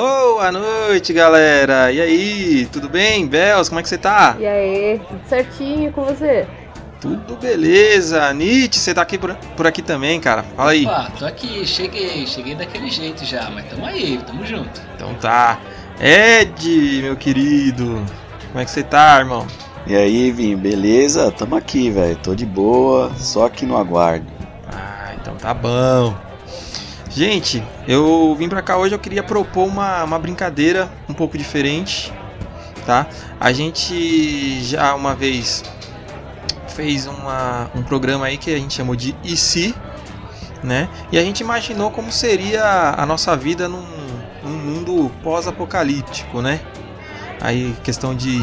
Boa noite, galera! E aí, tudo bem? Bels, como é que você tá? E aí, tudo certinho com você? Tudo beleza. Nietzsche, você tá aqui por, por aqui também, cara? Fala aí. Opa, tô aqui, cheguei, cheguei daquele jeito já, mas tamo aí, tamo junto. Então tá. Ed, meu querido, como é que você tá, irmão? E aí, Vim, beleza? Tamo aqui, velho. Tô de boa, só aqui no aguardo. Ah, então tá bom. Gente, eu vim pra cá hoje, eu queria propor uma, uma brincadeira um pouco diferente, tá? A gente já uma vez fez uma, um programa aí que a gente chamou de E se, né? E a gente imaginou como seria a nossa vida num, num mundo pós-apocalíptico, né? Aí questão de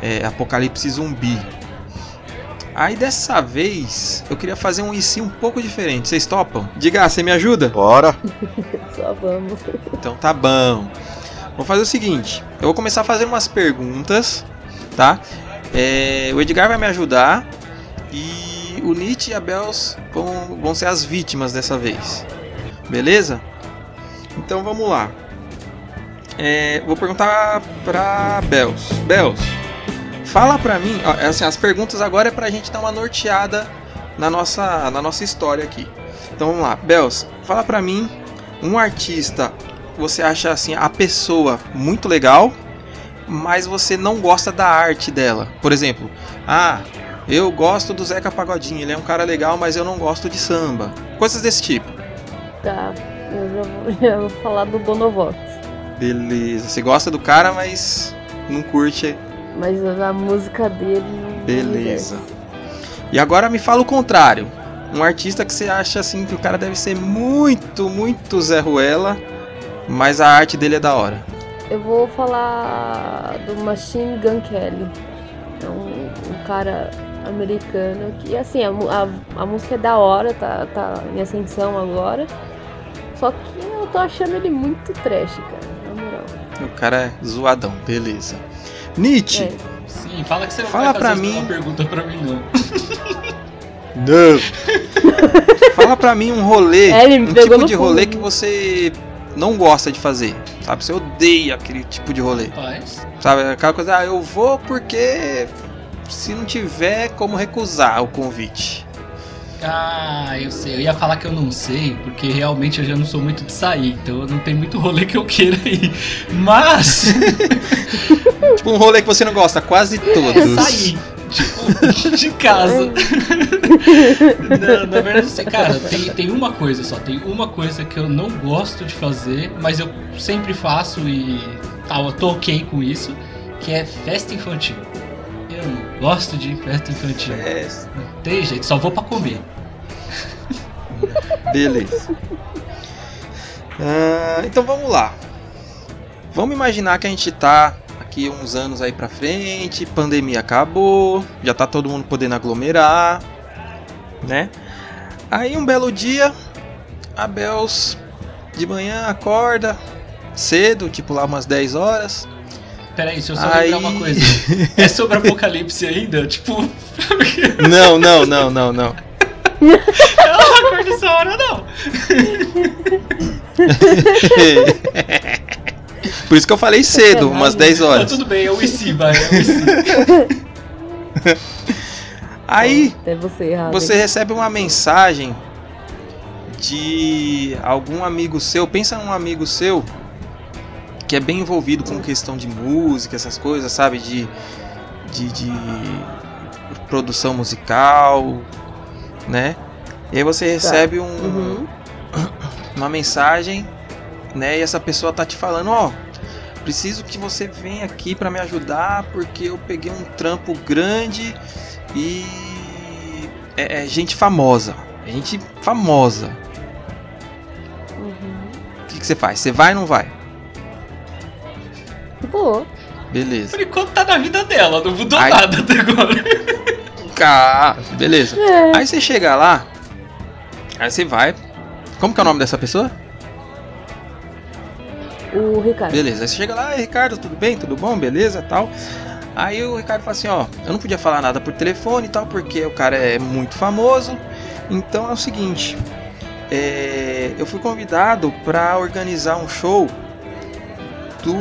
é, apocalipse zumbi. Aí dessa vez eu queria fazer um IC um pouco diferente. Vocês topam? Diga, você me ajuda? Bora! Só vamos. Então tá bom. Vou fazer o seguinte: eu vou começar a fazer umas perguntas, tá? É, o Edgar vai me ajudar e o Nietzsche e a Bels vão, vão ser as vítimas dessa vez. Beleza? Então vamos lá. É, vou perguntar pra Bels. Bels, fala pra mim. Ó, assim, as perguntas agora é pra gente dar uma norteada na nossa, na nossa história aqui. Então vamos lá. Bels, fala pra mim um artista você acha assim a pessoa muito legal, mas você não gosta da arte dela. Por exemplo, ah, eu gosto do Zeca Pagodinho, ele é um cara legal, mas eu não gosto de samba. Coisas desse tipo. Tá, eu já vou, já vou falar do Bonovox. Beleza. Você gosta do cara, mas não curte. Mas a música dele não. Beleza. E agora me fala o contrário. Um artista que você acha assim que o cara deve ser muito, muito Zé Ruela, mas a arte dele é da hora. Eu vou falar do Machine Gun Kelly. É um, um cara americano que, assim, a, a, a música é da hora, tá, tá em ascensão agora. Só que eu tô achando ele muito trash, cara, na moral. O cara é zoadão, beleza. Nietzsche. É. Sim, fala que você não Fala vai pra fazer mim. uma pergunta pra mim, não. Não. Fala pra mim um rolê, É, ele me um pegou tipo no de rolê pulo. que você não gosta de fazer. Sabe? Você odeia aquele tipo de rolê. Rapaz, Sabe? Aquela coisa, ah, eu vou porque se não tiver como recusar o convite. Ah, eu sei, eu ia falar que eu não sei, porque realmente eu já não sou muito de sair, então não tem muito rolê que eu queira ir. Mas, Tipo um rolê que você não gosta, quase é todos. sair. Tipo, de casa. Não, na verdade, assim, cara, tem, tem uma coisa só, tem uma coisa que eu não gosto de fazer, mas eu sempre faço e tal, eu tô ok com isso, que é festa infantil. Gosto de festa infantil. É, Não tem jeito, só vou pra comer. beleza. Ah, então vamos lá. Vamos imaginar que a gente tá aqui uns anos aí pra frente, pandemia acabou, já tá todo mundo podendo aglomerar, né? Aí um belo dia, a Bels de manhã acorda cedo, tipo lá umas 10 horas. Peraí, se eu só Aí- lembrar uma coisa. É sobre apocalipse ainda? Tipo, Não, não, não, não, não. eu não acordo essa hora, não. Por isso que eu falei cedo, umas 10 Mas horas. tudo bem, é o IC, vai, é o IC. Aí É você errado. você recebe uma mensagem de algum amigo seu, pensa num amigo seu que é bem envolvido com questão de música, essas coisas, sabe? De, de, de produção musical, né? E aí você recebe um, Uhum. uma mensagem, né? E essa pessoa tá te falando, ó, preciso que você venha aqui para me ajudar porque eu peguei um trampo grande e é, é gente famosa, é gente famosa. Uhum. O que, que você faz? Você vai ou não vai? Vou. Beleza. Por enquanto tá na vida dela, não mudou Ai. nada até agora. Ah, beleza. É. Aí você chega lá, aí você vai. Como que é o nome dessa pessoa? O Ricardo. Beleza. Aí você chega lá, "Ei, Ricardo, tudo bem? Tudo bom? Beleza? Tal. Aí o Ricardo fala assim, ó, eu não podia falar nada por telefone e tal, porque o cara é muito famoso. Então é o seguinte, é, eu fui convidado para organizar um show do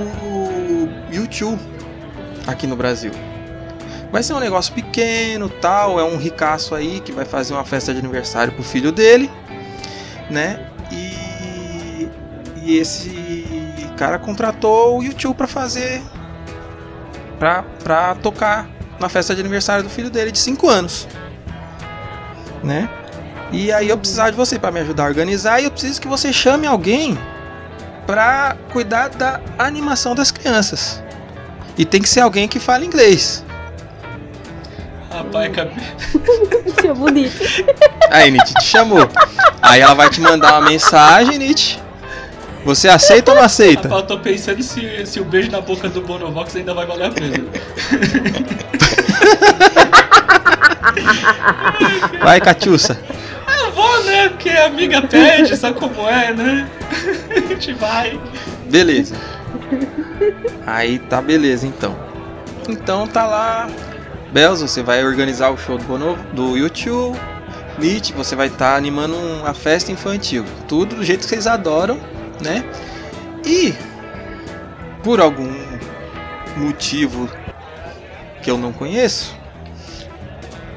YouTube aqui no Brasil. Vai ser um negócio pequeno, tal, é um ricaço aí que vai fazer uma festa de aniversário pro filho dele, né? E, e esse cara contratou o YouTube para fazer pra, pra tocar na festa de aniversário do filho dele de 5 anos, né? E aí eu precisava de você para me ajudar a organizar e eu preciso que você chame alguém para cuidar da animação das crianças. E tem que ser alguém que fale inglês. Rapaz, acabei. Que bonito. Aí, Nietzsche te chamou. Aí ela vai te mandar uma mensagem, Nietzsche. Você aceita ou não aceita? Rapaz, eu tô pensando se, se o beijo na boca do Bonovox ainda vai valer a pena. Vai, Catiuça. Eu vou, né? Porque a amiga pede, sabe como é, né? A gente vai. Beleza. Aí tá beleza então. Então tá lá. Bells, você vai organizar o show do Bonovo, do YouTube. Nietzsche, você vai estar animando uma festa infantil. Tudo do jeito que vocês adoram, né? E por algum motivo que eu não conheço,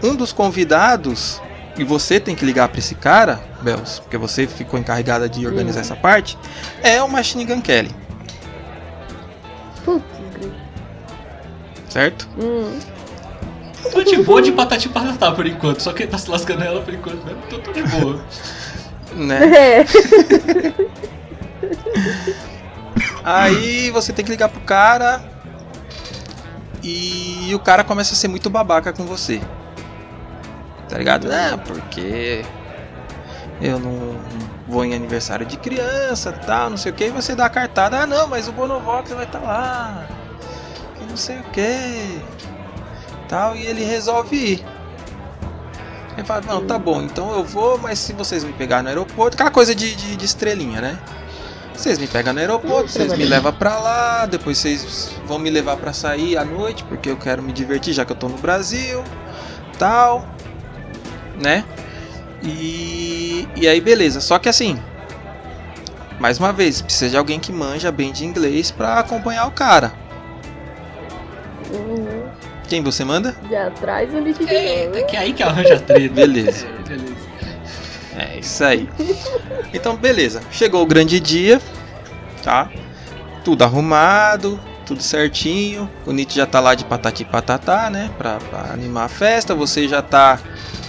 um dos convidados e você tem que ligar para esse cara, Bells, porque você ficou encarregada de organizar essa parte, é o Machine Gun Kelly, Putz, certo? Hum. Tô de boa de patati patatá por enquanto, só que tá se lascando ela por enquanto, né? Tô, tô de boa. Né? É. Aí você tem que ligar pro cara e o cara começa a ser muito babaca com você. Tá ligado? É, porque eu não vou em aniversário de criança, tal, não sei o que, e você dá a cartada, ah não, mas o Bonovox vai estar lá. E não sei o que. Tal, e ele resolve ir. Ele fala, não, tá bom, então eu vou, mas se vocês me pegarem no aeroporto, aquela coisa de, de, de estrelinha, né? Vocês me pegam no aeroporto, vocês me levam pra lá, depois vocês vão me levar pra sair à noite, porque eu quero me divertir já que eu tô no Brasil, tal, né? E, e aí beleza, só que assim, mais uma vez, precisa de alguém que manja bem de inglês pra acompanhar o cara. Uhum. Quem você manda? Já traz o lixo de Eita, que é aí que arranja treta. Beleza. Beleza. É isso aí. Então, beleza. Chegou o grande dia, tá? Tudo arrumado, tudo certinho. O Nietzsche já tá lá de patati patatá, né? Pra, pra animar a festa. Você já tá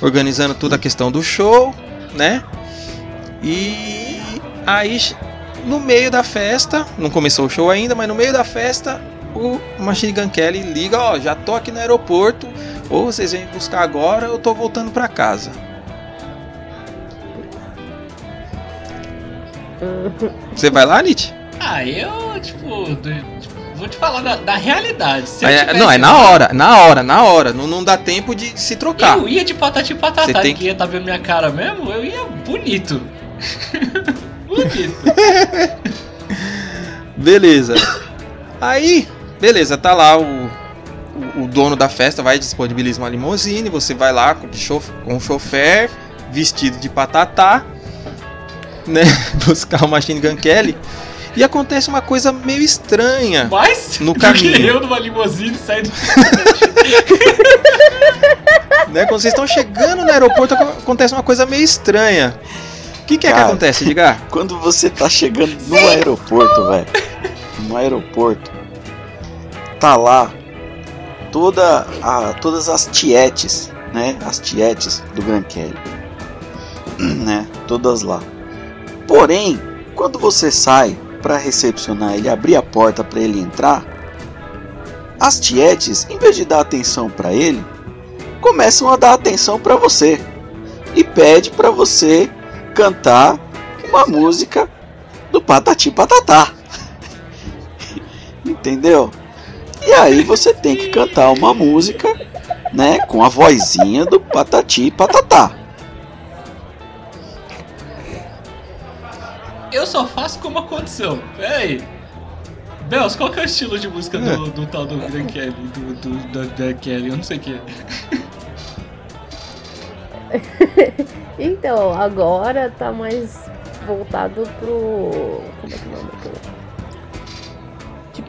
organizando toda a questão do show, né? E aí, no meio da festa, não começou o show ainda, mas no meio da festa, o Machine Gun Kelly liga: Ó, já tô aqui no aeroporto. Ou vocês vêm buscar agora, eu tô voltando pra casa. Você vai lá, Nietzsche? Ah, eu, tipo, tipo, vou te falar da, da realidade. É, não, é na hora, na hora, na hora. Não, não dá tempo de se trocar. Eu ia de patati patatá, tem que ia tá vendo minha cara mesmo, eu ia bonito. bonito. Beleza. Aí, beleza, tá lá o, o, o dono da festa, vai disponibilizar uma limusine, você vai lá com, com o chofer, vestido de patatá, né? Buscar o Machine Gun Kelly. E acontece uma coisa meio estranha. Mas, No do caminho. que eu numa limusine saindo. Né? Quando vocês estão chegando no aeroporto, aco- acontece uma coisa meio estranha. O que, que é que Cara. acontece, Edgar? Quando você tá chegando no aeroporto, velho, no aeroporto, tá lá toda a, todas as tietes, né? As tietes do Grand Kelly, né? Todas lá. Porém, quando você sai para recepcionar ele, abrir a porta para ele entrar, as tietes, em vez de dar atenção para ele, começam a dar atenção para você e pede para você cantar uma música do Patati Patatá. Entendeu? E aí você tem que cantar uma música, né, com a vozinha do Patati Patatá. Eu só faço como aconteceu. Pera aí. Bels, qual que é o estilo de música do, do tal do Grand Kelly? Do, do, do, da Kelly, eu não sei o que. Então, agora tá mais voltado pro. Como é que é o nome daquele?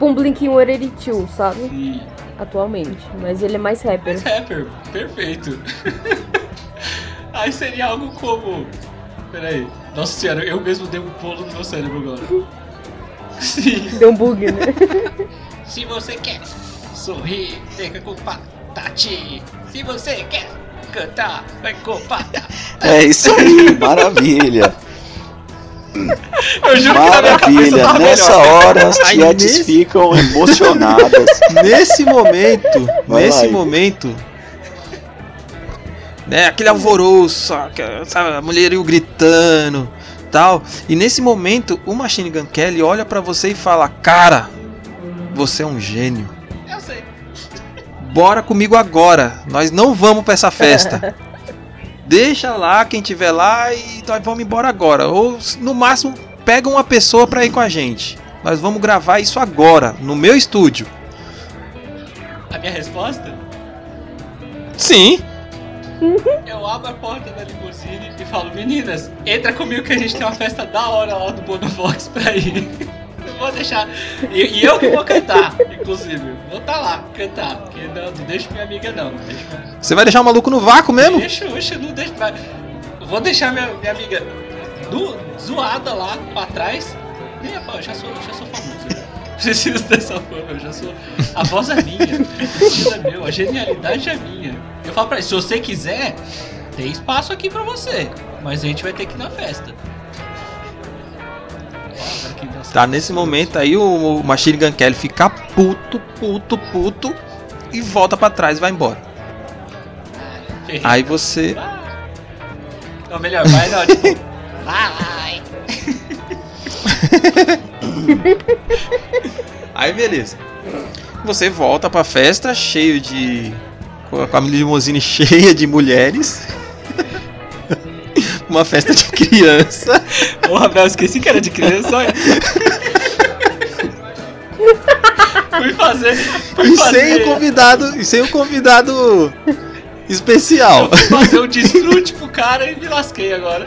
tipo um Blink-182, sabe? Sim. Atualmente. Mas ele é mais rapper. Rapper, perfeito. Aí seria algo como. Peraí. Nossa senhora, eu mesmo dei um pulo no meu cérebro agora. Sim. Deu um bug, né? Se você quer sorrir, fica com patati. Se você quer cantar, vai com patati. É isso aí, maravilha. Eu juro que na minha cabeça Maravilha. tava Nessa melhor. hora as tietes nesse- ficam emocionadas. Nesse momento, Vai nesse lá, momento, né, aquele alvoroço, sabe, a mulherio gritando, tal. E nesse momento, o Machine Gun Kelly olha pra você e fala: "Cara, você é um gênio. Eu sei. Bora comigo agora. Nós não vamos pra essa festa. Deixa lá quem tiver lá e nós vamos embora agora. Ou no máximo pega uma pessoa pra ir com a gente. Nós vamos gravar isso agora, no meu estúdio. A minha resposta? Sim. Eu abro a porta da limusine e falo, meninas, entra comigo que a gente tem uma festa da hora lá do Bonovox pra ir. Eu vou deixar. E, e eu que vou cantar, inclusive. Vou tá lá, cantar. Porque não, não deixo minha amiga não. Minha Você vai deixar o maluco no vácuo mesmo? Deixa, oxe, não deixa. Vou deixar minha, minha amiga do, zoada lá pra trás. A eu já sou, já sou famoso. né? Preciso dessa fama, eu já sou. A voz é minha, o é meu, a genialidade é minha. Eu falo pra ele, se você quiser, tem espaço aqui pra você. Mas a gente vai ter que ir na festa. Tá, nesse momento aí o, Machine Gun Kelly fica puto, puto, puto e volta pra trás e vai embora. Aí você. Não, melhor, vai não, tipo. Vai! Aí beleza. Você volta pra festa cheio de. Com a- com a limusine cheia de mulheres. Uma festa de criança. Porra, Bel, esqueci que era de criança, olha. fui fazer. Fui E fazer, sem o convidado. E sem o convidado especial. fui fazer um desfrute pro cara e me lasquei agora.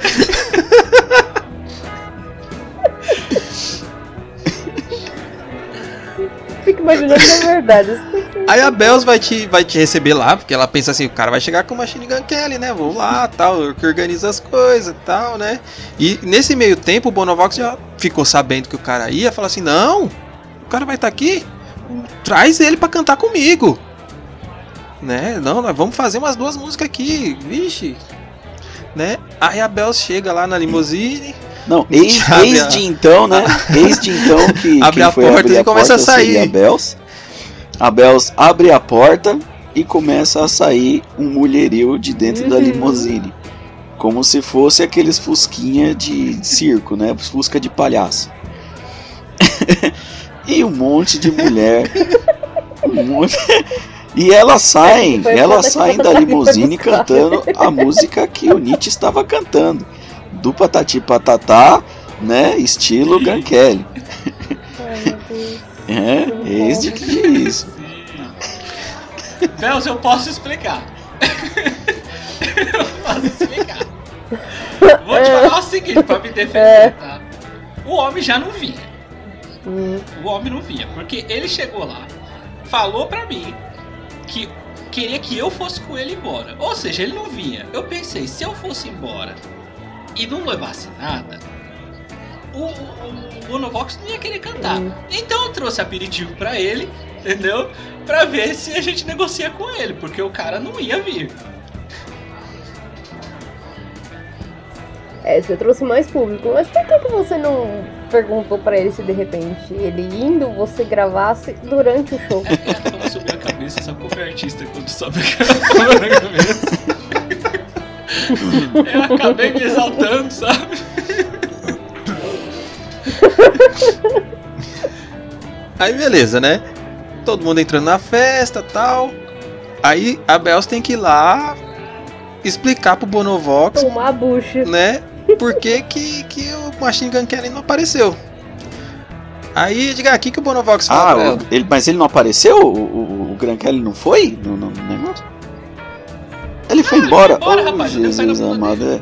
Fico imaginando que é verdade. Aí a Bells vai te, vai te receber lá, porque ela pensa assim, o cara vai chegar com o Machine Gun Kelly, né? Vou lá, tal, eu que organiza as coisas tal, né? E nesse meio tempo o Bonovox já ficou sabendo que o cara ia, fala assim, não, o cara vai estar aqui, traz ele pra cantar comigo. Né? Não, nós vamos fazer umas duas músicas aqui, vixe. Né? Aí a Bells chega lá na limusine, Não, eis a- de então, né? Eis de então que Abre a porta e começa a sair. A Bells. A Bells abre a porta e começa a sair um mulherio de dentro da Uhum. limusine. Como se fosse aqueles fusquinha de circo, né? Fusca de palhaço. e um monte de mulher. Um monte... E elas saem, elas saem da limusine cantando a música que o Nietzsche estava cantando. Do Patati Patatá, né? Estilo Gun Kelly. É, eis que é isso. Bells, eu posso explicar. eu posso explicar. Vou te falar o seguinte pra me defender, É. tá? O homem já não vinha. Hum, O homem não vinha. Porque ele chegou lá, falou pra mim que queria que eu fosse com ele embora. Ou seja, ele não vinha. Eu pensei, se eu fosse embora e não levasse nada, o, o, o Bonovox não ia querer cantar. Hum. Eu trouxe aperitivo pra ele, entendeu? Pra ver se a gente negocia com ele, porque o cara não ia vir. É, você trouxe mais público. Mas por que, que você não perguntou pra ele se de repente ele indo você gravasse durante o show? É, quando subiu a cabeça, sabe como é artista quando sobe a cabeça? Eu acabei me exaltando, sabe? Aí beleza, né? Todo mundo entrando na festa tal. Aí a Bells tem que ir lá explicar pro Bonovox, Tomar a bucha. né? Por que, que, que o Machine Gun Kelly não apareceu. Aí, diga aqui que o Bonovox Ah, o- ele, mas ele não apareceu? O, o, o Gran Kelly não foi no, no- no negócio? Ele foi ele embora. foi embora, oh, rapaz, Jesus amado.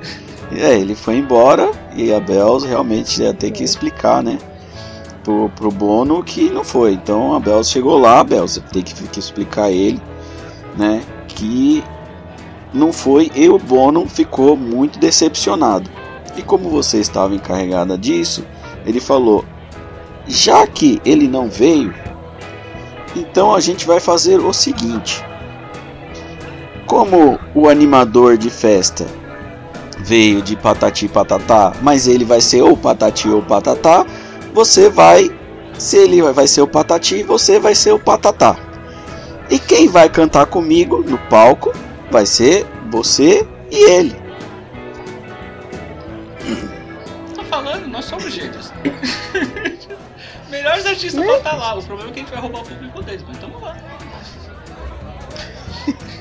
É, É, ele foi embora e a Bells realmente ia ter que explicar, né? Pro, pro Bono que não foi. Então a Bells chegou lá, a Bells tem que, que explicar ele, né, que não foi e o Bono ficou muito decepcionado. E como você estava encarregada disso, ele falou: já que ele não veio, então a gente vai fazer o seguinte: como o animador de festa veio de Patati Patatá, mas ele vai ser ou Patati ou Patatá, você vai, se ele vai ser o Patati, você vai ser o Patatá. E quem vai cantar comigo no palco vai ser você e ele. Tô falando, nós somos gênios. Melhores artistas vão estar lá. O problema é que a gente vai roubar o público deles, mas tamo lá.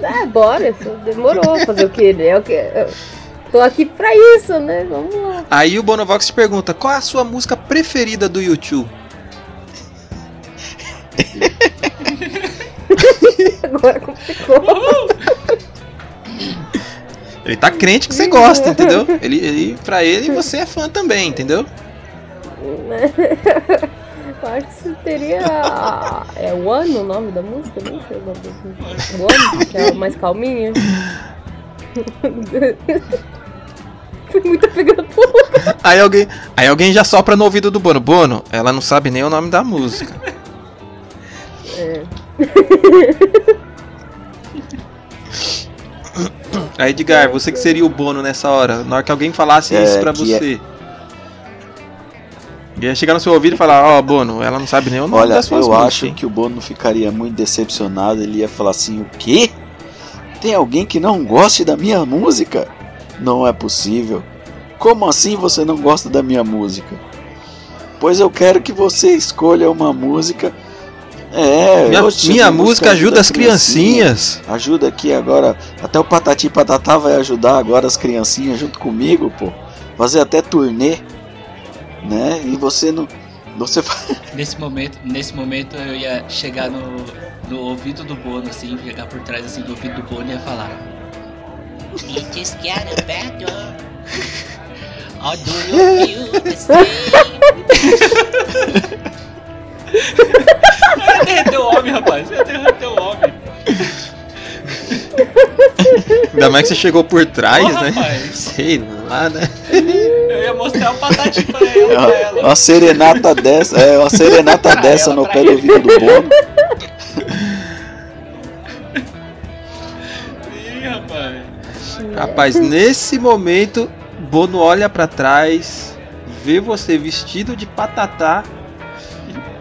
É, bora, demorou fazer o que? É o que? Tô aqui pra isso, né? Vamos lá. Aí o Bonovox te pergunta: qual é a sua música preferida do YouTube? Agora complicou. Ele tá crente que você gosta, entendeu? Ele, ele, pra ele, você é fã também, entendeu? Eu acho que isso teria. É One o nome da música? Não sei o nome da música. One, que é mais calminha. Foi muito pegando fogo. Aí alguém, aí alguém já sopra no ouvido do Bono. Bono, ela não sabe nem o nome da música. É. Aí, Edgar, você que seria o Bono nessa hora, na hora que alguém falasse É, isso pra é- você. Ia chegar no seu ouvido e falar, ó, Bono, ela não sabe nem o nome Olha, das suas eu músicas. acho hein?" que o Bono ficaria muito decepcionado. Ele ia falar assim: o quê? Tem alguém que não goste da minha música? Não é possível. Como assim você não gosta da minha música? Pois eu quero que você escolha uma música. É, Minha, oxe, minha música ajuda as criancinhas. criancinhas. Ajuda aqui agora. Até o Patati Patatá vai ajudar agora as criancinhas junto comigo, pô. Fazer até turnê. Né? E você não. Você Nesse momento, nesse momento eu ia chegar no, no ouvido do Bono, assim, chegar por trás assim, do ouvido do Bono e ia falar. You just got better. Or do you feel the same? Derreter o homem, rapaz. Ia derreter o homem. Ainda mais que você chegou por trás, Ô, né? rapaz. Sei lá, né? Eu ia mostrar o patati pra ela, ela. Uma serenata dessa, é, uma serenata Pra dessa ela, no pé do ouvido do Bono. Rapaz, nesse momento, Bono olha pra trás, vê você vestido de patatá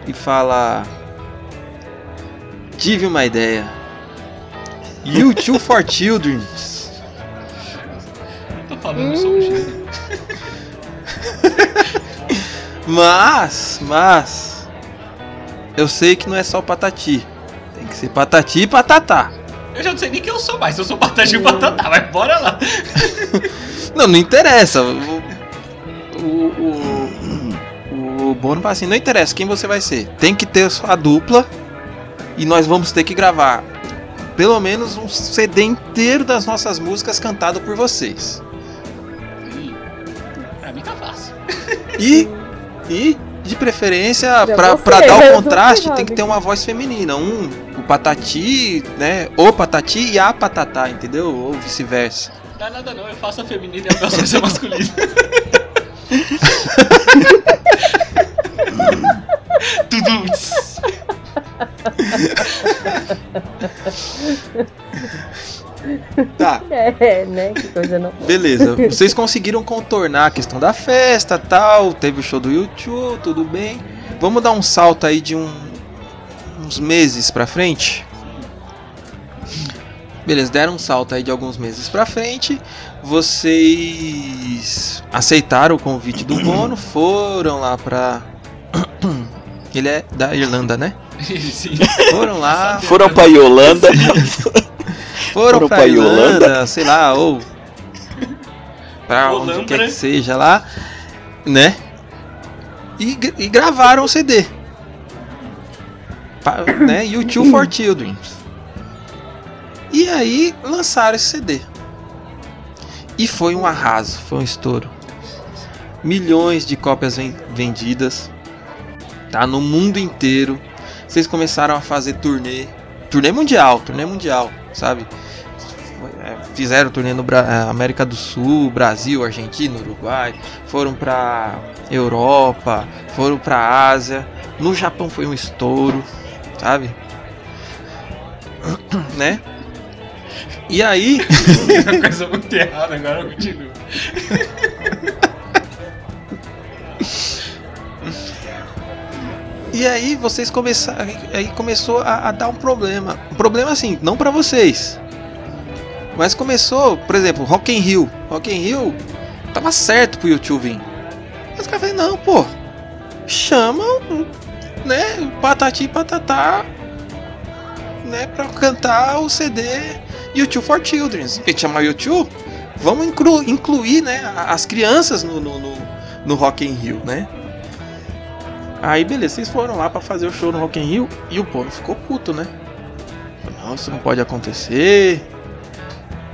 e, fala: Tive uma ideia. You Two for Children. Tô falando, um gênio. Mas, mas, eu sei que não é só patati. Tem que ser patati e patatá. Eu já não sei nem quem eu sou mais, eu sou patati e patatá, mas bora lá. Não, não interessa. O, o, o, o Bono fala assim: não interessa quem você vai ser. Tem que ter sua dupla e nós vamos ter que gravar pelo menos um CD inteiro das nossas músicas cantado por vocês. Ih, Pra mim tá fácil. E, e de preferência, pra dar o contraste, tem que ter uma voz feminina. Um, o patati, né? O patati e a patatá, entendeu? Ou vice-versa. Não dá nada não, eu faço a feminina e a vai ser masculina. Tudo. Tá. É, né? Que coisa não. Beleza, vocês conseguiram contornar a questão da festa tal, teve o show do YouTube, tudo bem. Vamos dar um salto aí de um- uns meses pra frente. Beleza, deram um salto aí de alguns meses pra frente. Vocês aceitaram o convite do Bono, foram lá pra. Ele é da Irlanda, né? Sim. Foram lá, Foram pra Yolanda. foram, Foram pra, pra Irlanda, Irlanda. sei lá, ou pra onde Olambra. quer que seja lá, né? E, e gravaram o CD. Pa- né? YouTube for Children. E aí lançaram esse CD. E foi um arraso, foi um estouro. Milhões de cópias ven- vendidas. tá? No mundo inteiro. Vocês começaram a fazer turnê, turnê mundial, turnê mundial, sabe? É, Fizeram turnê no Bra- eh, América do Sul, Brasil, Argentina, Uruguai, foram pra Europa, foram pra Ásia. No Japão foi um estouro, sabe? né? E aí, coisa muito errada, agora eu E aí vocês começaram, aí começou a, a dar um problema. Um problema assim, não pra vocês. Mas começou, por exemplo, Rock in Rio. Rock in Rio tava certo pro YouTube vir. Mas os caras falaram, não, pô. Chama, né, o Patati Patatá, né, pra cantar o CD YouTube for Children. Em vez de chamar YouTube, vamos inclu- incluir, né, as crianças no, no, no, no Rock in Rio, né. Aí beleza, vocês foram lá pra fazer o show no Rock in Rio e o povo ficou puto, né? Falou, Não, isso não pode acontecer.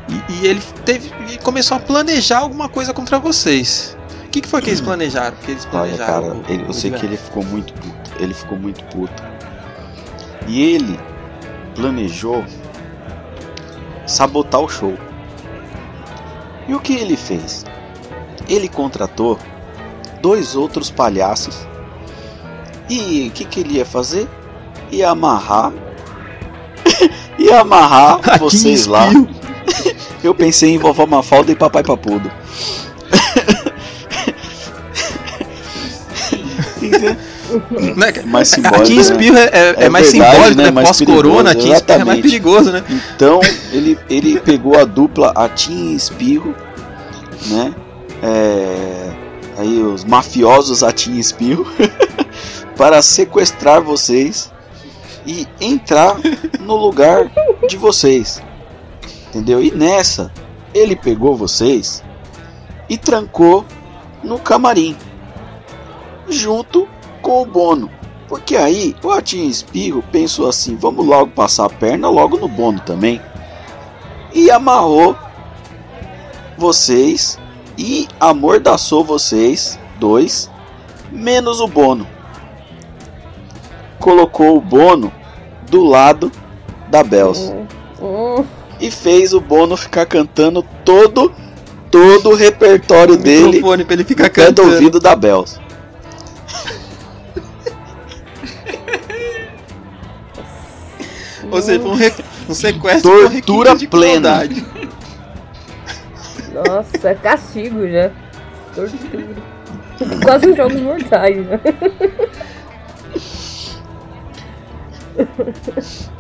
E, e ele teve e começou a planejar alguma coisa contra vocês. O que, que foi que eles planejaram? Que eles Olha, planejaram? cara, o- ele, eu sei que ele ficou muito puto. Ele ficou muito puto. E ele planejou sabotar o show. E o que ele fez? Ele contratou dois outros palhaços. E o que, que ele ia fazer? Ia amarrar. ia amarrar Aqui vocês lá. Eu pensei em vovó Mafalda e papai Papudo. Né? mais Aqui simbólico. em né? espirro é, é- é É mais verdade, simbólico, né? né? Mais Pós-corona, aqui em espirro é mais perigoso, né? Então ele, ele pegou a dupla Atim e Espirro, né? É, aí os mafiosos Atim e Espirro para sequestrar vocês e entrar no lugar de vocês, entendeu? E nessa ele pegou vocês e trancou no camarim junto com o Bono. Porque aí o Atim Espirro pensou assim: vamos logo passar a perna logo no Bono também. E amarrou vocês e amordaçou vocês dois, menos o Bono. Colocou o Bono do lado da Bells Hum, e fez o Bono ficar cantando todo todo o repertório dele Microfone pra ele ficar cantando. ouvido da Bells. Ou seja, foi um, re- um sequestro com Tortura de plena. crueldade. Nossa, é castigo já. Tortura. Quase uns jogos mortais, né?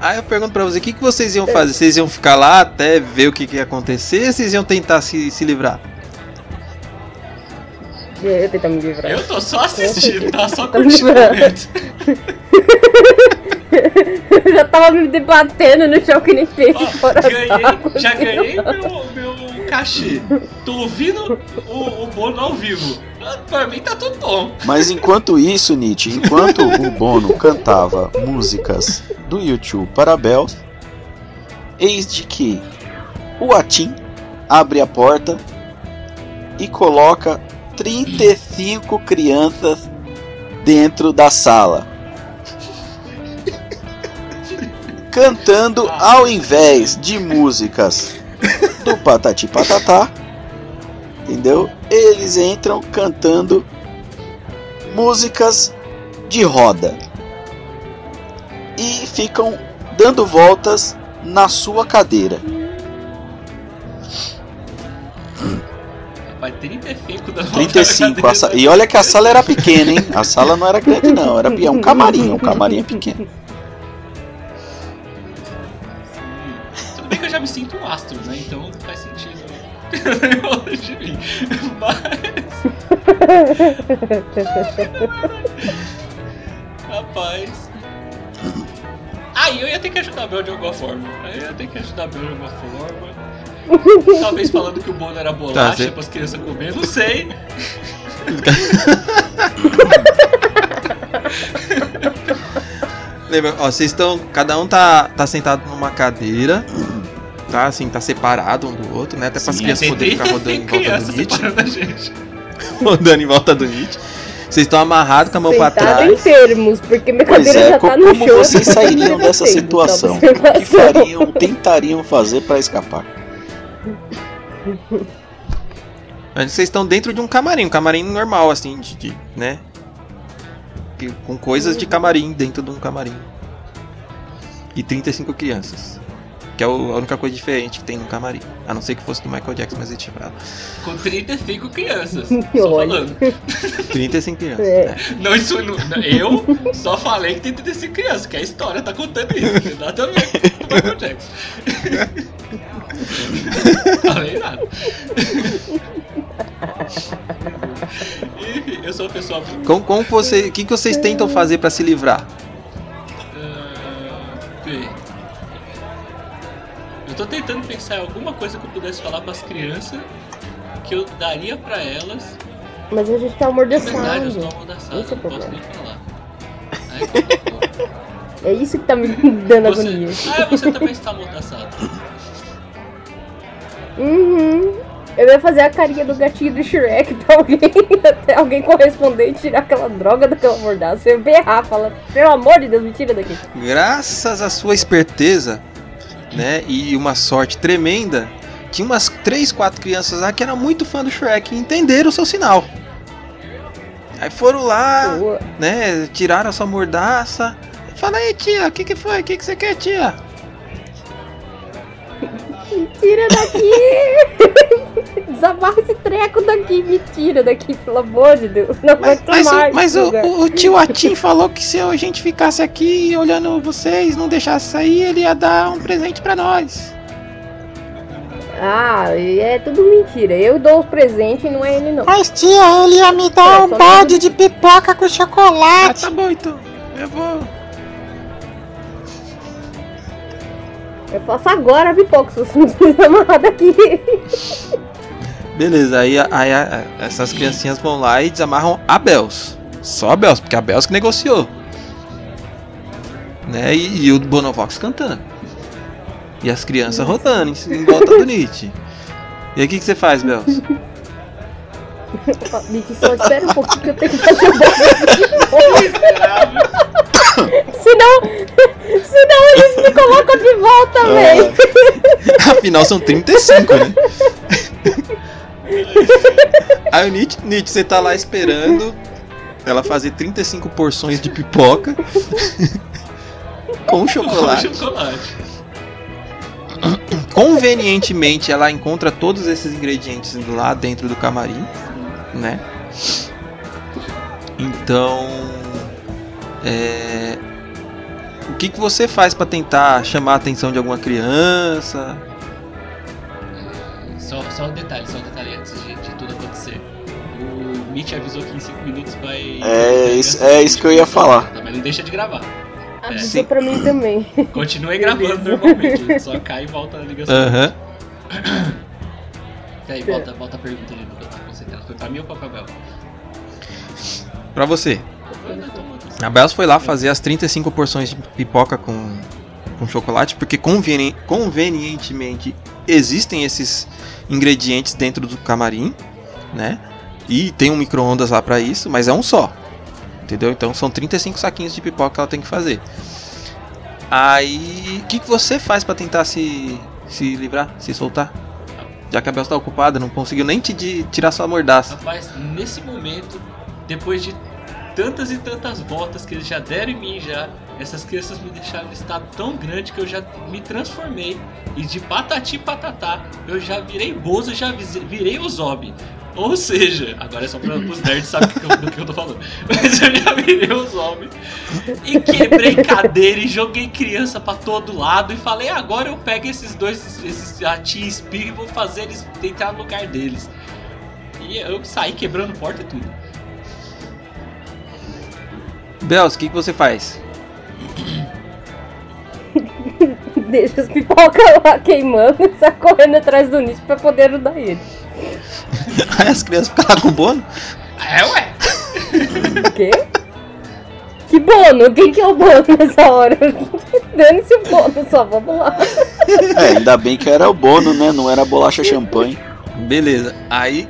Aí eu pergunto pra você, o que, que vocês iam fazer? Vocês iam ficar lá até ver o que, que ia acontecer? Ou vocês iam tentar se, se livrar? Eu tentar me livrar. Eu tô só assistindo, tá? Só curtindo o livrando. momento. Eu já tava me debatendo no chão que nem peixe Ó, fora ganhei, já ganhei meu, meu cachê. Tô ouvindo o, o Bono ao vivo. Pra mim tá tudo bom. Mas enquanto isso, Nietzsche, enquanto o Bono cantava músicas do YouTube para a Bells, eis de que o Atim abre a porta e coloca 35 crianças dentro da sala. Cantando ao invés de músicas do Patati Patatá, entendeu? Eles entram cantando músicas de roda e ficam dando voltas na sua cadeira. Vai 35 da 35. a sa- E olha que a sala era pequena, hein? A sala não era grande, não. Era um camarim. Um camarim pequeno. Longe de mim. Mas. Rapaz. Aí eu ia ter que ajudar a Bel de alguma forma. Aí eu ia ter que ajudar a Bel de alguma forma. Talvez falando que o Bono era bolacha cê- para as crianças comer, não sei. Lembra, ó, vocês estão. Cada um tá, tá sentado numa cadeira. Tá, assim, tá separado um do outro, né? Até para as crianças Tem poderem ficar rodando em volta do Nietzsche. rodando em volta do Nietzsche. Vocês estão amarrados com a mão pra trás. em termos, porque minha Pois cadeira é, já co- tá no como chão. vocês eu tô sairiam dessa situação? tá? O que fariam, tentariam fazer pra escapar? Mas Vocês estão dentro de um camarim, um camarim normal, assim, de, de- né? Com coisas de camarim dentro de um camarim. E 35 crianças. Que é o- a única coisa diferente que tem no camarim. A não ser que fosse do Michael Jackson, mas ele tinha falado. Com 35 crianças. Só Olha. falando. 35 crianças. É. né? Não, isso não, não, eu só falei que tem 35 crianças, que a história tá contando isso. Não tem nada a ver com o Michael Jackson. falei nada. Enfim, eu sou uma pessoa. Como, como você, o que, que vocês tentam fazer pra se livrar? Eu tô tentando pensar em alguma coisa que eu pudesse falar pras crianças que eu daria pra elas. Mas a gente tá Na verdade, eu amordaçado. estou amordaçado, Esse é o posso nem falar. Aí, complicou. É isso que tá me dando agonia. Você... Ah, você também está amordaçado. Uhum. Eu ia fazer a carinha do gatinho do Shrek pra alguém, até alguém corresponder e tirar aquela droga daquela mordaça. Eu ia berrar, falar, pelo amor de Deus, me tira daqui. Graças à sua esperteza, né, e uma sorte tremenda, tinha umas 3, 4 crianças lá que eram muito fã do Shrek e entenderam o seu sinal. Aí foram lá, Boa. né, tiraram a sua mordaça. Fala aí, tia, o que que foi? O que que você quer, tia? Me tira daqui! Desamarra esse treco daqui, me tira daqui, pelo amor de Deus. Não Mas, vai mas, tomar o, mas o, o- o tio Atim falou que se a gente ficasse aqui olhando vocês, não deixasse sair, ele ia dar um presente pra nós. Ah, é tudo mentira. Eu dou os presentes e não é ele não. Mas tia, ele ia me dar É, um balde de pipoca com Ah, chocolate. tá bom então. Eu vou. Eu faço agora a pipoca, se você não precisa amarrar daqui. Beleza, aí, aí a- essas criancinhas vão lá e desamarram a Bells. Só a Bells, porque a Bells que negociou. Né? E, e o Bonovox cantando. E as crianças rodando em, em volta do Nietzsche. E aí o que, que você faz, Bells? Nick, só espera um pouquinho que eu tenho que fazer o. Senão, senão eles me colocam de volta, velho. Afinal são 35, né? Aí o Nietzsche, Nietzsche, você tá lá esperando ela fazer 35 porções de pipoca com Com chocolate. chocolate. Convenientemente, ela encontra todos esses ingredientes lá dentro do camarim, né? Então, é, o que, que você faz pra tentar chamar a atenção de alguma criança? Só, só um detalhe, só um detalhe antes de, de tudo acontecer. O Mitch avisou que em 5 minutos vai. É isso- é isso que eu ia falar. Mas não deixa de gravar. Avisou Sim. pra mim também. Continue gravando normalmente. Só cai e volta a ligação. Aham. E aí, volta, volta a pergunta ali eu tava concentrado. Foi pra mim ou pra Cabel? Pra você. A Bells foi lá fazer as 35 porções de pipoca com, com chocolate, porque conveni- convenientemente existem esses ingredientes dentro do camarim, né? E tem um micro-ondas lá pra isso, mas é um só. Entendeu? Então são 35 saquinhos de pipoca que ela tem que fazer. Aí, o que, que você faz pra tentar se, se livrar, se soltar? Já que a Bells tá ocupada, não conseguiu nem te de- tirar sua mordaça. Rapaz, nesse momento, depois de tantas e tantas voltas que eles já deram em mim já, essas crianças me deixaram em estado tão grande que eu já me transformei. E de patati patatá, eu já virei Bozo, já virei o Zob. Ou seja, agora é só para os nerds saberem do que eu- tô falando. Mas eu já virei o Zob. E quebrei cadeira e joguei criança pra todo lado. E falei, agora eu pego esses dois, esses a tia e vou fazer eles entrar no lugar deles. E eu saí quebrando porta e tudo. Bells, o que, que você faz? Deixa as pipocas lá queimando e sai correndo atrás do Nietzsche pra poder ajudar ele. Aí as crianças ficam lá com o bono? É, ué. O quê? Que bono? Quem que é o bono nessa hora? Dane-se o bono, só vamos lá. É, ainda bem que era o bono, né? Não era bolacha champanhe. Beleza, aí.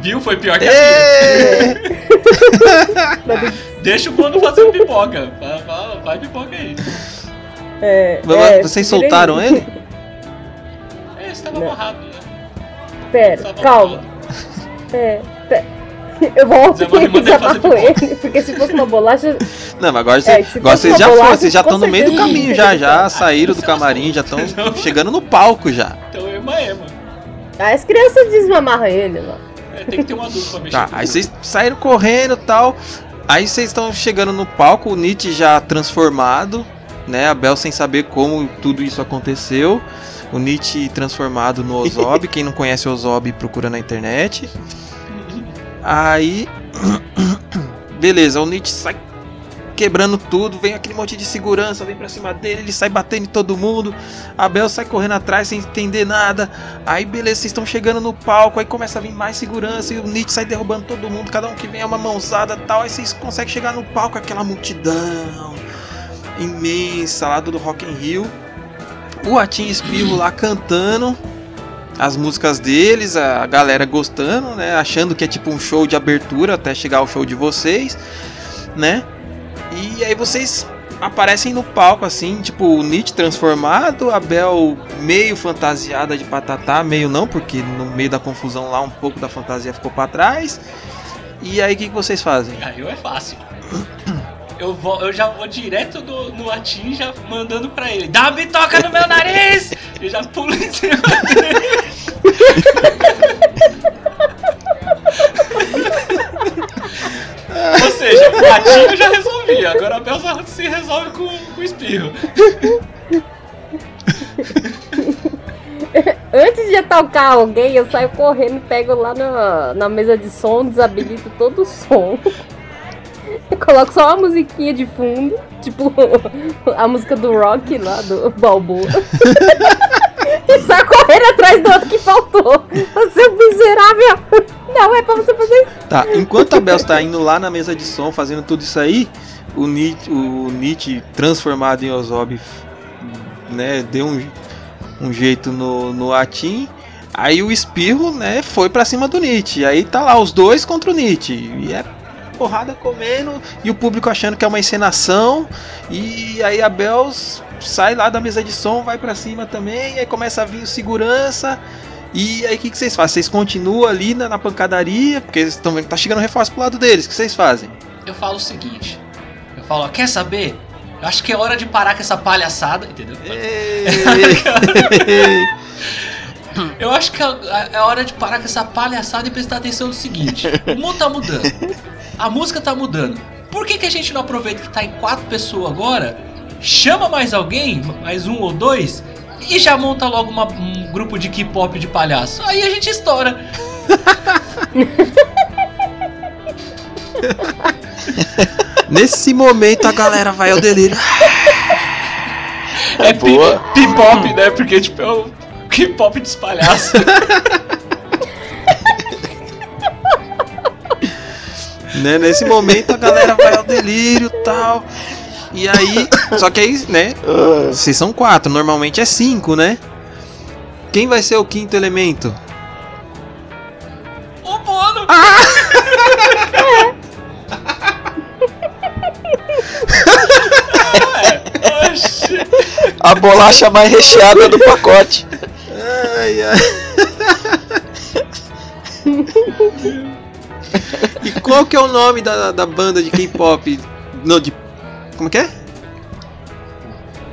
Viu? Foi pior que a minha. Deixa o Bono fazer pipoca. Vai, vai, vai pipoca aí. É, é, Vocês soltaram ele? É, você tava Não. amarrado, né? Pera, Tava calma. amarrado. É, pera. Eu ele fazer desamarro ele, porque se fosse uma bolacha. Não, mas agora, É, cê, agora vocês uma já foram, vocês já estão no meio do caminho, já, já saíram do camarim, já estão Não. chegando no palco já. Então ema ema. Aí as crianças desmamarram ele lá. É, tem que ter um adulto pra mexer. Tá, aí isso. vocês saíram correndo e tal. Aí vocês estão chegando no palco, o Nietzsche já transformado, né? A Bel sem saber como tudo isso aconteceu. O Nietzsche transformado no Ozob. Quem não conhece o Ozob, procura na internet. Aí. Beleza, o Nietzsche sai quebrando tudo, vem aquele monte de segurança, vem pra cima dele, ele sai batendo em todo mundo. A Bel sai correndo atrás sem entender nada. Aí beleza, vocês estão chegando no palco, aí começa a vir mais segurança e o Nietzsche sai derrubando todo mundo, cada um que vem é uma mãozada tal. Aí vocês conseguem chegar no palco, aquela multidão imensa lá do Rock in Rio. O Atim Espirro lá cantando as músicas deles, a galera gostando, né? Achando que é tipo um show de abertura até chegar o show de vocês, né? E aí vocês aparecem no palco assim, tipo o Nietzsche transformado, a Bel meio fantasiada de patatá, meio não, porque no meio da confusão lá um pouco da fantasia ficou pra trás. E aí o que, que vocês fazem? Aí é fácil. Eu, vou, eu já vou direto do, no Atim já mandando pra ele. Dá uma bitoca no meu nariz! E já pulo em cima dele. Ou seja, o Atim eu já resolvi. Agora a Bel se resolve com, com espirro. Antes de tocar alguém, eu saio correndo, pego lá na, na mesa de som, desabilito todo o som. Eu coloco só uma musiquinha de fundo, tipo a música do rock lá, do Balboa. e saio correndo atrás do outro que faltou. Um miserável! Não é pra você fazer isso. Tá, enquanto a Bel está indo lá na mesa de som fazendo tudo isso aí, o Nietzsche, o Nietzsche transformado em Ozob, né, deu um, um jeito no, no Atim. Aí o Espirro, né, foi pra cima do Nietzsche. Aí tá lá os dois contra o Nietzsche. E é porrada comendo e o público achando que é uma encenação. E aí a Bel sai lá da mesa de som, vai pra cima também. Aí começa a vir o segurança. E aí o que, que vocês fazem? Vocês continuam ali na, na pancadaria, porque estão vendo que tá chegando reforço pro lado deles. O que vocês fazem? Eu falo o seguinte. Eu falo, quer saber? Eu acho que é hora de parar com essa palhaçada, entendeu? Eu acho que é é hora de parar com essa palhaçada e prestar atenção no seguinte: o mundo tá mudando, a música tá mudando. Por que, que a gente não aproveita que tá em quatro pessoas agora, chama mais alguém, mais um ou dois, e já monta logo uma- um grupo de K-pop de palhaço? Aí a gente estoura. Nesse momento a galera vai ao delírio. É pi- Boa. P-pop, né? Porque tipo é o K-pop dos palhaços. né? Nesse momento a galera vai ao delírio e tal. E aí. Só que aí, né? Ah, Vocês são quatro, normalmente é cinco, né? Quem vai ser o quinto elemento? o Bono! Oxi. a bolacha mais recheada do pacote. Ai, ai. e qual que é o nome da, da banda de K-pop? Não, de. Como que é?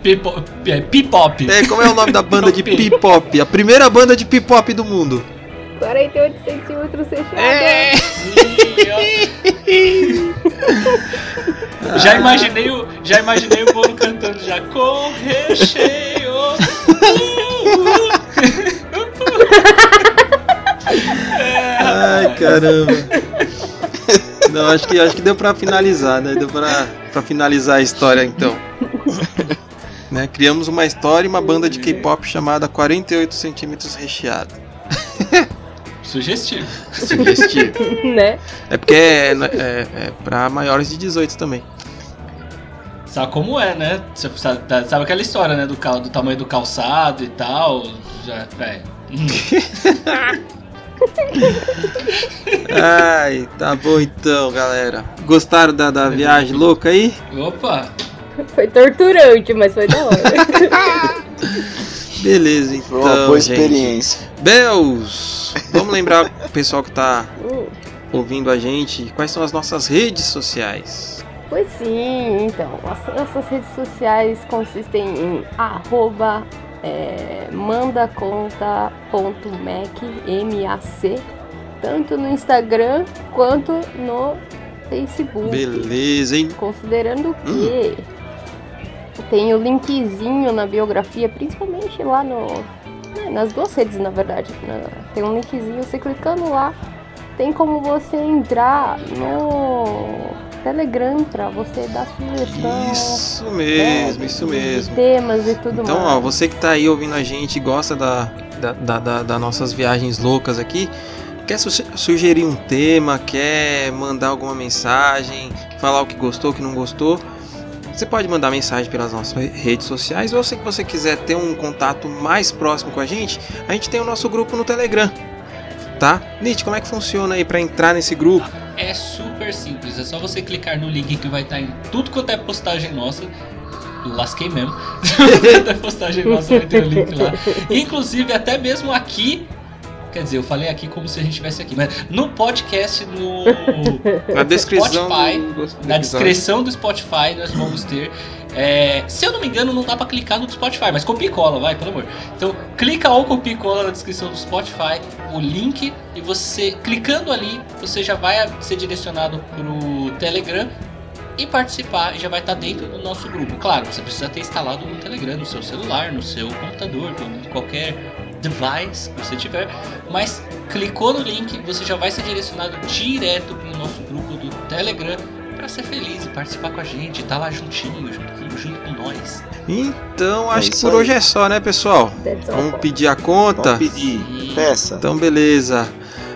P-pop. é, P-pop. É, como é o nome da banda de. P-pop? A primeira banda de P-pop do mundo. 48 centímetros fechado. É. Sim, ó. Já imaginei o, já imaginei o Bono cantando já com recheio. Ai, caramba. Não, acho que, acho que deu pra finalizar, né? Deu pra, pra finalizar a história então. né? Criamos uma história e uma banda de K-pop chamada 48 centímetros recheado. Sugestivo. Sugestivo. né? É porque é, é, é pra maiores de 18 também. Sabe como é, né? Você sabe, sabe aquela história, né? Do, cal- do tamanho do calçado e tal. Já, é. Ai, tá bom então, galera. Gostaram da, da viagem louca aí? Opa! Foi torturante, mas foi da hora. Beleza, uma então, boa gente. experiência. Bells, vamos lembrar o pessoal que tá Hum, ouvindo a gente quais são as nossas redes sociais. Pois sim, então, as nossas redes sociais consistem em arroba é, mandaconta.mac, M-A-C, tanto no Instagram quanto no Facebook. Beleza, hein? Considerando que tem o linkzinho na biografia, principalmente lá no. né, nas duas redes, na verdade. na- tem um linkzinho, você clicando lá, tem como você entrar no Telegram pra você dar sugestão. Isso mesmo, né, isso mesmo. Temas e tudo Então, mais. ó, você que tá aí ouvindo a gente e gosta da, da, da, da- das nossas viagens loucas aqui, quer su- sugerir um tema, quer mandar alguma mensagem, falar o que gostou, o que não gostou, você pode mandar mensagem pelas nossas re- redes sociais ou se você quiser ter um contato mais próximo com a gente, a gente tem o nosso grupo no Telegram. Tá? Nietzsche, como é que funciona aí pra entrar nesse grupo? É super simples, é só você clicar no link que vai estar em tudo quanto é postagem nossa. Lasquei mesmo. Tudo quanto é postagem nossa vai ter o link lá. Inclusive, até mesmo aqui. Quer dizer, eu falei aqui como se a gente estivesse aqui, mas no podcast, no, Na descrição Spotify, do, na descrição do Spotify, nós vamos ter. É, se eu não me engano, não dá pra clicar no Spotify, mas copia e cola, vai, pelo amor. Então, clica ou copia e cola na descrição do Spotify, o link, e você, clicando ali, você já vai ser direcionado pro Telegram e participar, e já vai estar dentro do nosso grupo. Claro, você precisa ter instalado no Telegram, no seu celular, no seu computador, em qualquer device que você tiver, mas clicou no link, você já vai ser direcionado direto pro nosso grupo do Telegram para ser feliz e participar com a gente, estar lá juntinho, junto com, junto com nós. Então, É acho que isso por aí. hoje é só, né, pessoal? That's all. Vamos pedir a conta? Pode pedir. E- Peça. Então, beleza.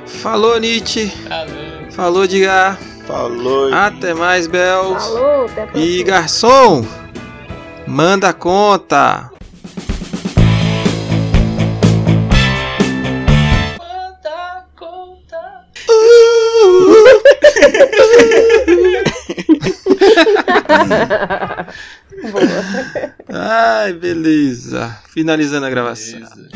Falou, Nietzsche. Falou. Falou, Edgar. Falou. Até mais, Bells. Falou, até a. E garçom, manda a conta. Manda conta. Boa. Ai, beleza. Finalizando a gravação. Beleza.